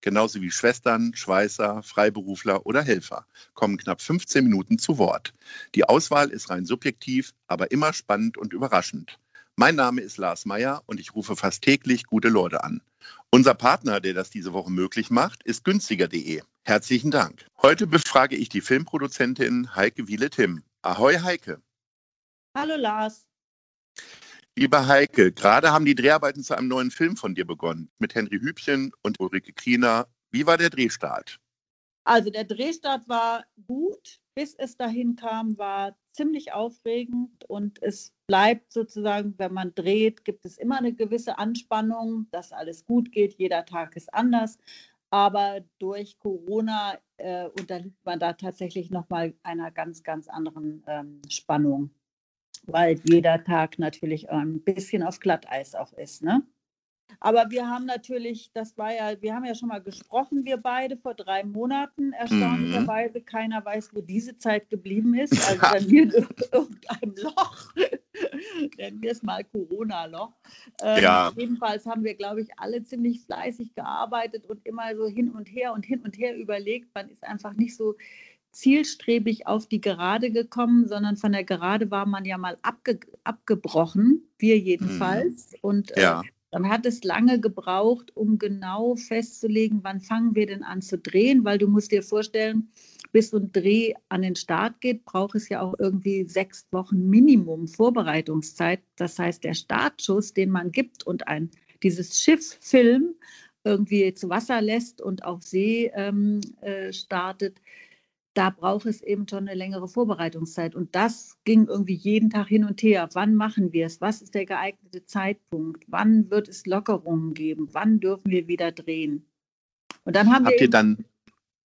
genauso wie Schwestern, Schweißer, Freiberufler oder Helfer, kommen knapp 15 Minuten zu Wort. Die Auswahl ist rein subjektiv, aber immer spannend und überraschend. Mein Name ist Lars Meyer und ich rufe fast täglich gute Leute an. Unser Partner, der das diese Woche möglich macht, ist günstiger.de. Herzlichen Dank. Heute befrage ich die Filmproduzentin Heike Wiele-Tim. Ahoi Heike. Hallo Lars. Liebe Heike, gerade haben die Dreharbeiten zu einem neuen Film von dir begonnen, mit Henry Hübchen und Ulrike Kriener. Wie war der Drehstart? Also der Drehstart war gut, bis es dahin kam, war ziemlich aufregend und es bleibt sozusagen, wenn man dreht, gibt es immer eine gewisse Anspannung, dass alles gut geht, jeder Tag ist anders. Aber durch Corona äh, unterliegt man da tatsächlich nochmal einer ganz, ganz anderen ähm, Spannung weil jeder Tag natürlich ein bisschen auf Glatteis auch ist. Ne? Aber wir haben natürlich, das war ja, wir haben ja schon mal gesprochen, wir beide vor drei Monaten. Erstaunlicherweise, mhm. keiner weiß, wo diese Zeit geblieben ist. Also wenn wir in irgendeinem Loch, nennen wir es mal Corona-Loch. Ähm, ja. Jedenfalls haben wir, glaube ich, alle ziemlich fleißig gearbeitet und immer so hin und her und hin und her überlegt. Man ist einfach nicht so zielstrebig auf die Gerade gekommen, sondern von der Gerade war man ja mal abge abgebrochen, wir jedenfalls. Mhm. Und äh, ja. dann hat es lange gebraucht, um genau festzulegen, wann fangen wir denn an zu drehen, weil du musst dir vorstellen, bis so ein Dreh an den Start geht, braucht es ja auch irgendwie sechs Wochen Minimum Vorbereitungszeit. Das heißt, der Startschuss, den man gibt und ein, dieses Schiff-Film irgendwie zu Wasser lässt und auf See ähm, äh, startet, da braucht es eben schon eine längere Vorbereitungszeit. Und das ging irgendwie jeden Tag hin und her. Wann machen wir es? Was ist der geeignete Zeitpunkt? Wann wird es Lockerungen geben? Wann dürfen wir wieder drehen? Und dann haben habt wir. Ihr dann,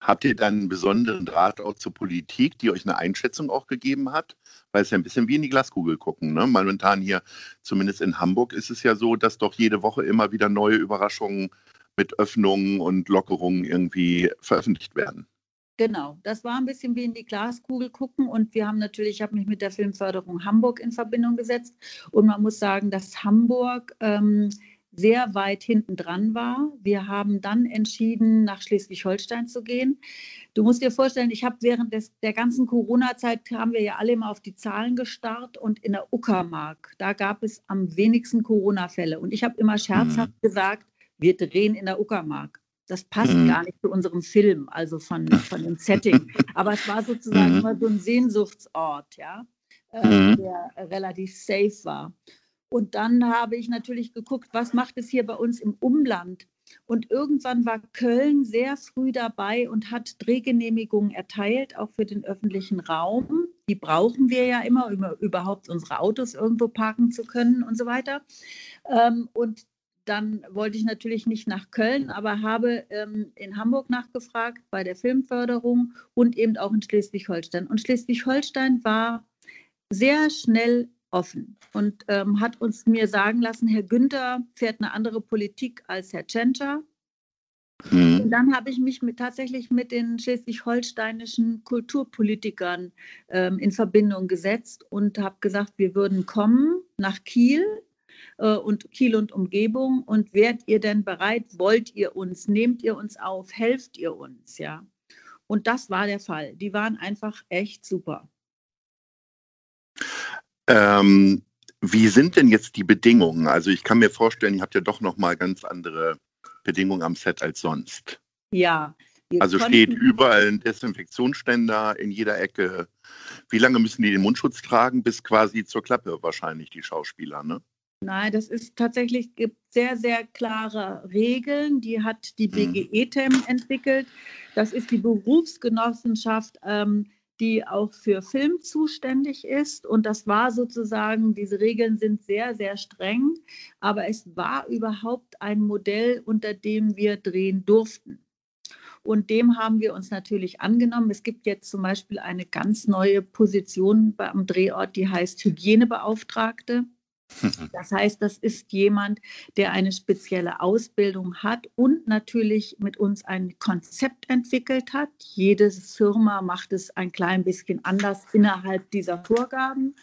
habt ihr dann einen besonderen Draht auch zur Politik, die euch eine Einschätzung auch gegeben hat? Weil es ja ein bisschen wie in die Glaskugel gucken. Ne? Momentan hier, zumindest in Hamburg, ist es ja so, dass doch jede Woche immer wieder neue Überraschungen mit Öffnungen und Lockerungen irgendwie veröffentlicht werden. Genau, das war ein bisschen wie in die Glaskugel gucken und wir haben natürlich, ich habe mich mit der Filmförderung Hamburg in Verbindung gesetzt und man muss sagen, dass Hamburg ähm, sehr weit hinten dran war. Wir haben dann entschieden, nach Schleswig-Holstein zu gehen. Du musst dir vorstellen, ich habe während des, der ganzen Corona-Zeit haben wir ja alle immer auf die Zahlen gestarrt und in der Uckermark, da gab es am wenigsten Corona-Fälle. Und ich habe immer scherzhaft mhm. gesagt, wir drehen in der Uckermark. Das passt mhm. gar nicht zu unserem Film, also von, von dem Setting. Aber es war sozusagen mhm. immer so ein Sehnsuchtsort, ja, äh, mhm. der relativ safe war. Und dann habe ich natürlich geguckt, was macht es hier bei uns im Umland? Und irgendwann war Köln sehr früh dabei und hat Drehgenehmigungen erteilt, auch für den öffentlichen Raum. Die brauchen wir ja immer, um überhaupt unsere Autos irgendwo parken zu können und so weiter. Ähm, und dann wollte ich natürlich nicht nach Köln, aber habe ähm, in Hamburg nachgefragt bei der Filmförderung und eben auch in Schleswig-Holstein. Und Schleswig-Holstein war sehr schnell offen und ähm, hat uns mir sagen lassen, Herr Günther fährt eine andere Politik als Herr Tschentscher. Mhm. Und dann habe ich mich mit, tatsächlich mit den schleswig-holsteinischen Kulturpolitikern ähm, in Verbindung gesetzt und habe gesagt, wir würden kommen nach Kiel und Kiel und Umgebung. Und wärt ihr denn bereit? Wollt ihr uns? Nehmt ihr uns auf? Helft ihr uns? Ja. Und das war der Fall. Die waren einfach echt super. Ähm, wie sind denn jetzt die Bedingungen? Also ich kann mir vorstellen, ihr habt ja doch noch mal ganz andere Bedingungen am Set als sonst. Ja. Also steht überall ein Desinfektionsständer in jeder Ecke. Wie lange müssen die den Mundschutz tragen? Bis quasi zur Klappe wahrscheinlich die Schauspieler, ne? Nein, das ist tatsächlich, gibt sehr, sehr klare Regeln. Die hat die mhm. BGE-TEM entwickelt. Das ist die Berufsgenossenschaft, ähm, die auch für Film zuständig ist. Und das war sozusagen, diese Regeln sind sehr, sehr streng. Aber es war überhaupt ein Modell, unter dem wir drehen durften. Und dem haben wir uns natürlich angenommen. Es gibt jetzt zum Beispiel eine ganz neue Position am Drehort, die heißt Hygienebeauftragte. Das heißt, das ist jemand, der eine spezielle Ausbildung hat und natürlich mit uns ein Konzept entwickelt hat. Jede Firma macht es ein klein bisschen anders innerhalb dieser Vorgaben.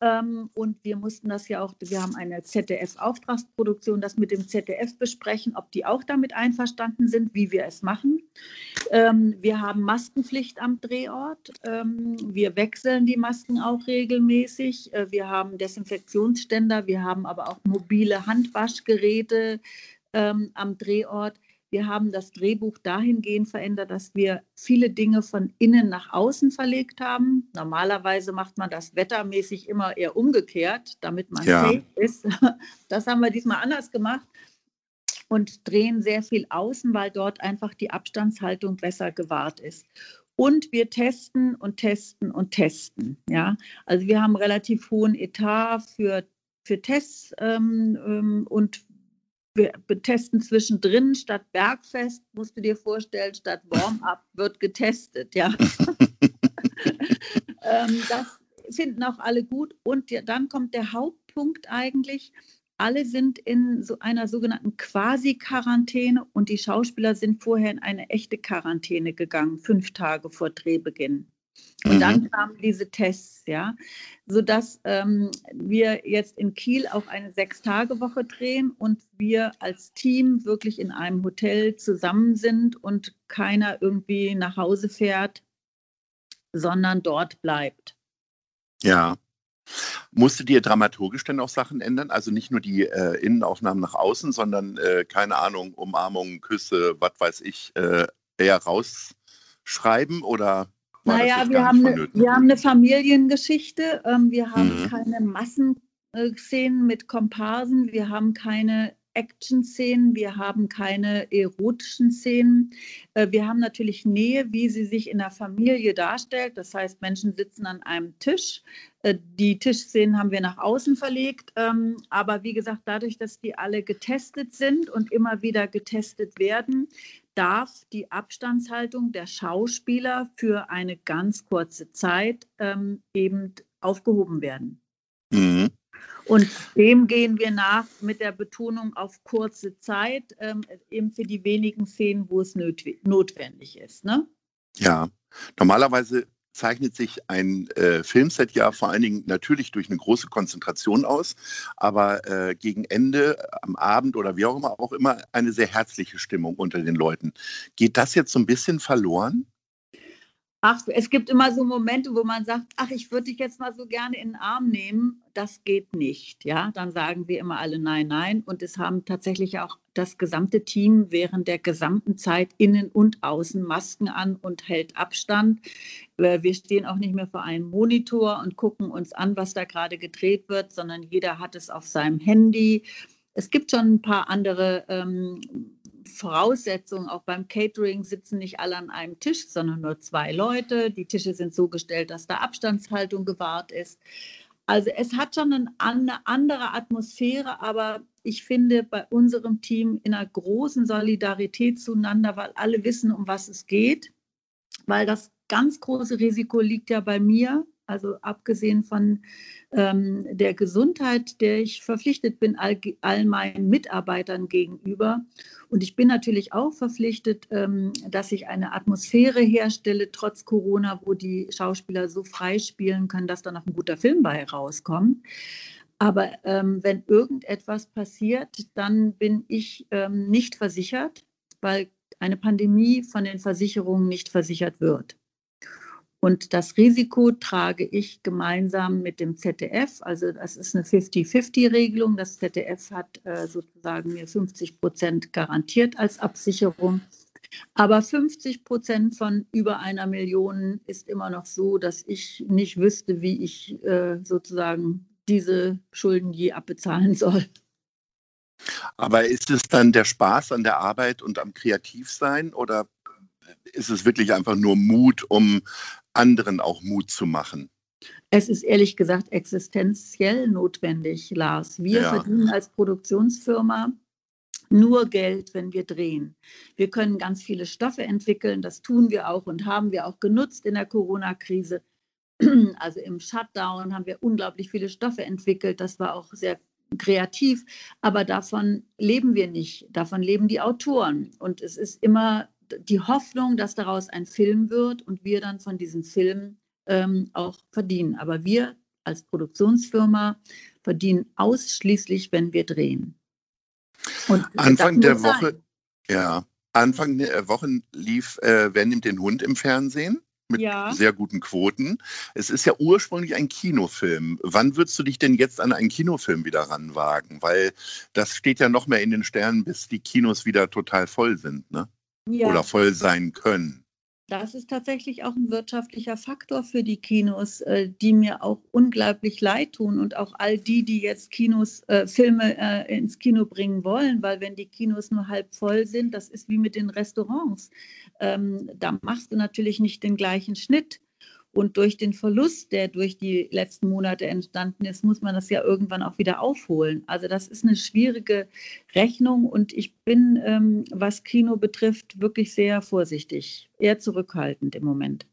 Ähm, und wir mussten das ja auch, wir haben eine ZDF-Auftragsproduktion, das mit dem ZDF besprechen, ob die auch damit einverstanden sind, wie wir es machen. Ähm, wir haben Maskenpflicht am Drehort. Ähm, wir wechseln die Masken auch regelmäßig. Äh, wir haben Desinfektionsständer, wir haben aber auch mobile Handwaschgeräte am Drehort. Wir haben das Drehbuch dahingehend verändert, dass wir viele Dinge von innen nach außen verlegt haben. Normalerweise macht man das wettermäßig immer eher umgekehrt, damit man ja. safe ist. Das haben wir diesmal anders gemacht und drehen sehr viel außen, weil dort einfach die Abstandshaltung besser gewahrt ist. Und wir testen und testen und testen. Ja? Also wir haben relativ hohen Etat für, für Tests ähm, ähm und wir testen zwischendrin statt Bergfest, musst du dir vorstellen, statt Warm-up wird getestet, ja. ähm, das finden auch alle gut. Und dann kommt der Hauptpunkt eigentlich. Alle sind in so einer sogenannten Quasi-Quarantäne und die Schauspieler sind vorher in eine echte Quarantäne gegangen, fünf Tage vor Drehbeginn. Und mhm. dann kamen diese Tests, ja, sodass ähm, wir jetzt in Kiel auch eine Sechs-Tage-Woche drehen und wir als Team wirklich in einem Hotel zusammen sind und keiner irgendwie nach Hause fährt, sondern dort bleibt. Ja. Musstet ihr dramaturgisch denn auch Sachen ändern? Also nicht nur die äh, Innenaufnahmen nach außen, sondern, äh, keine Ahnung, Umarmungen, Küsse, was weiß ich, äh, eher rausschreiben oder naja, wir haben, eine, wir haben eine Familiengeschichte. Ähm, wir haben mhm. keine Massenszenen mit Komparsen. Wir haben keine Action-Szenen, wir haben keine erotischen Szenen. Äh, wir haben natürlich Nähe, wie sie sich in der Familie darstellt. Das heißt, Menschen sitzen an einem Tisch. Äh, die Tischszenen haben wir nach außen verlegt. Ähm, aber wie gesagt, dadurch, dass die alle getestet sind und immer wieder getestet werden, darf die Abstandshaltung der Schauspieler für eine ganz kurze Zeit ähm, eben aufgehoben werden. Mhm. Und dem gehen wir nach mit der Betonung auf kurze Zeit, ähm, eben für die wenigen Szenen, wo es notwendig ist. Ne? Ja, normalerweise zeichnet sich ein äh, Filmset ja vor allen Dingen natürlich durch eine große Konzentration aus, aber äh, gegen Ende am Abend oder wie auch immer auch immer eine sehr herzliche Stimmung unter den Leuten. Geht das jetzt so ein bisschen verloren? Ach, es gibt immer so Momente, wo man sagt, ach, ich würde dich jetzt mal so gerne in den Arm nehmen. Das geht nicht. Ja, dann sagen wir immer alle nein, nein. Und es haben tatsächlich auch das gesamte Team während der gesamten Zeit innen und außen Masken an und hält Abstand. Äh, wir stehen auch nicht mehr vor einem Monitor und gucken uns an, was da gerade gedreht wird, sondern jeder hat es auf seinem Handy. Es gibt schon ein paar andere ähm, Voraussetzungen. Auch beim Catering sitzen nicht alle an einem Tisch, sondern nur zwei Leute. Die Tische sind so gestellt, dass da Abstandshaltung gewahrt ist. Also es hat schon eine andere Atmosphäre, aber ich finde bei unserem Team in einer großen Solidarität zueinander, weil alle wissen, um was es geht, weil das ganz große Risiko liegt ja bei mir, also abgesehen von ähm, der Gesundheit, der ich verpflichtet bin, all, all, meinen Mitarbeitern gegenüber. Und ich bin natürlich auch verpflichtet, ähm, dass ich eine Atmosphäre herstelle, trotz Corona, wo die Schauspieler so frei spielen können, dass da noch ein guter Film bei rauskommt. Aber ähm, wenn irgendetwas passiert, dann bin ich ähm, nicht versichert, weil eine Pandemie von den Versicherungen nicht versichert wird. Und das Risiko trage ich gemeinsam mit dem ZDF. Also das ist eine 50-50-Regelung. Das ZDF hat äh, sozusagen mir 50 Prozent garantiert als Absicherung. Aber 50 Prozent von über einer Million ist immer noch so, dass ich nicht wüsste, wie ich äh, sozusagen diese Schulden je abbezahlen soll. Aber ist es dann der Spaß an der Arbeit und am Kreativsein oder ist es wirklich einfach nur Mut, um anderen auch Mut zu machen? Es ist ehrlich gesagt existenziell notwendig, Lars. Wir ja. verdienen als Produktionsfirma nur Geld, wenn wir drehen. Wir können ganz viele Stoffe entwickeln, das tun wir auch und haben wir auch genutzt in der Corona-Krise. Also im Shutdown haben wir unglaublich viele Stoffe entwickelt. Das war auch sehr kreativ, aber davon leben wir nicht. Davon leben die Autoren. Und es ist immer die Hoffnung, dass daraus ein Film wird und wir dann von diesem Film ähm, auch verdienen. Aber wir als Produktionsfirma verdienen ausschließlich, wenn wir drehen. Und Anfang der Woche, sein. ja, Anfang der Woche lief äh, Wer nimmt den Hund im Fernsehen? Mit ja. sehr guten Quoten. Es ist ja ursprünglich ein Kinofilm. Wann würdest du dich denn jetzt an einen Kinofilm wieder ranwagen? Weil das steht ja noch mehr in den Sternen, bis die Kinos wieder total voll sind, ne? Ja. Oder voll sein können. Das ist tatsächlich auch ein wirtschaftlicher Faktor für die Kinos, äh, die mir auch unglaublich leid tun und auch all die, die jetzt Kinos, äh, Filme äh, ins Kino bringen wollen, weil wenn die Kinos nur halb voll sind, das ist wie mit den Restaurants. Ähm, da machst du natürlich nicht den gleichen Schnitt. Und durch den Verlust, der durch die letzten Monate entstanden ist, muss man das ja irgendwann auch wieder aufholen. Also das ist eine schwierige Rechnung und ich bin, ähm, was Kino betrifft, wirklich sehr vorsichtig, eher zurückhaltend im Moment.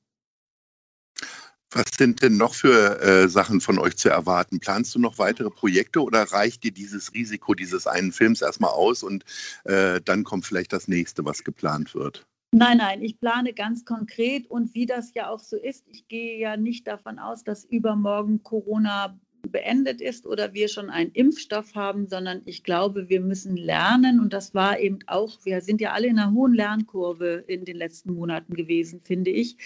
Was sind denn noch für äh, Sachen von euch zu erwarten? Planst du noch weitere Projekte oder reicht dir dieses Risiko dieses einen Films erstmal aus und äh, dann kommt vielleicht das nächste, was geplant wird? Nein, nein, ich plane ganz konkret und wie das ja auch so ist, ich gehe ja nicht davon aus, dass übermorgen Corona beendet ist oder wir schon einen Impfstoff haben, sondern ich glaube, wir müssen lernen und das war eben auch, wir sind ja alle in einer hohen Lernkurve in den letzten Monaten gewesen, finde ich.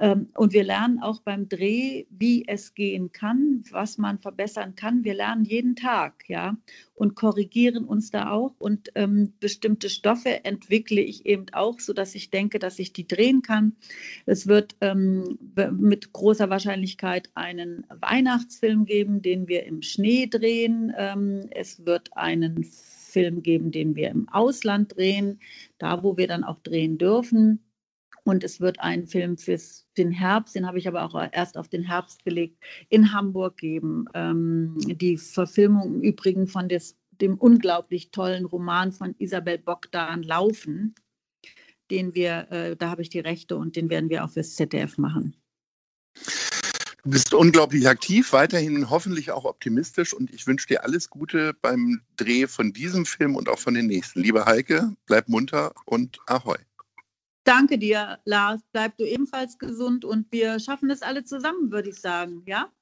Ähm, und wir lernen auch beim Dreh, wie es gehen kann, was man verbessern kann. Wir lernen jeden Tag, ja, und korrigieren uns da auch und ähm, bestimmte Stoffe entwickle ich eben auch, sodass ich denke, dass ich die drehen kann. Es wird ähm, mit großer Wahrscheinlichkeit einen Weihnachtsfilm geben, den wir im Schnee drehen. Ähm, es wird einen Film geben, den wir im Ausland drehen, da wo wir dann auch drehen dürfen. Und es wird einen Film für den Herbst, den habe ich aber auch erst auf den Herbst gelegt, in Hamburg geben. Ähm, die Verfilmung im Übrigen von des, dem unglaublich tollen Roman von Isabel Bogdan Laufen, den wir, äh, da habe ich die Rechte und den werden wir auch fürs ZDF machen. Du bist unglaublich aktiv, weiterhin hoffentlich auch optimistisch und ich wünsche dir alles Gute beim Dreh von diesem Film und auch von den nächsten. Liebe Heike, bleib munter und ahoi. Danke dir, Lars. Bleib du ebenfalls gesund und wir schaffen es alle zusammen, würde ich sagen. Ja?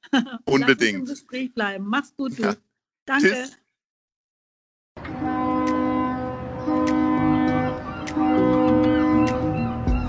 Unbedingt. Lass uns im Gespräch bleiben. Mach's gut, du. Ja. Danke. Tschüss.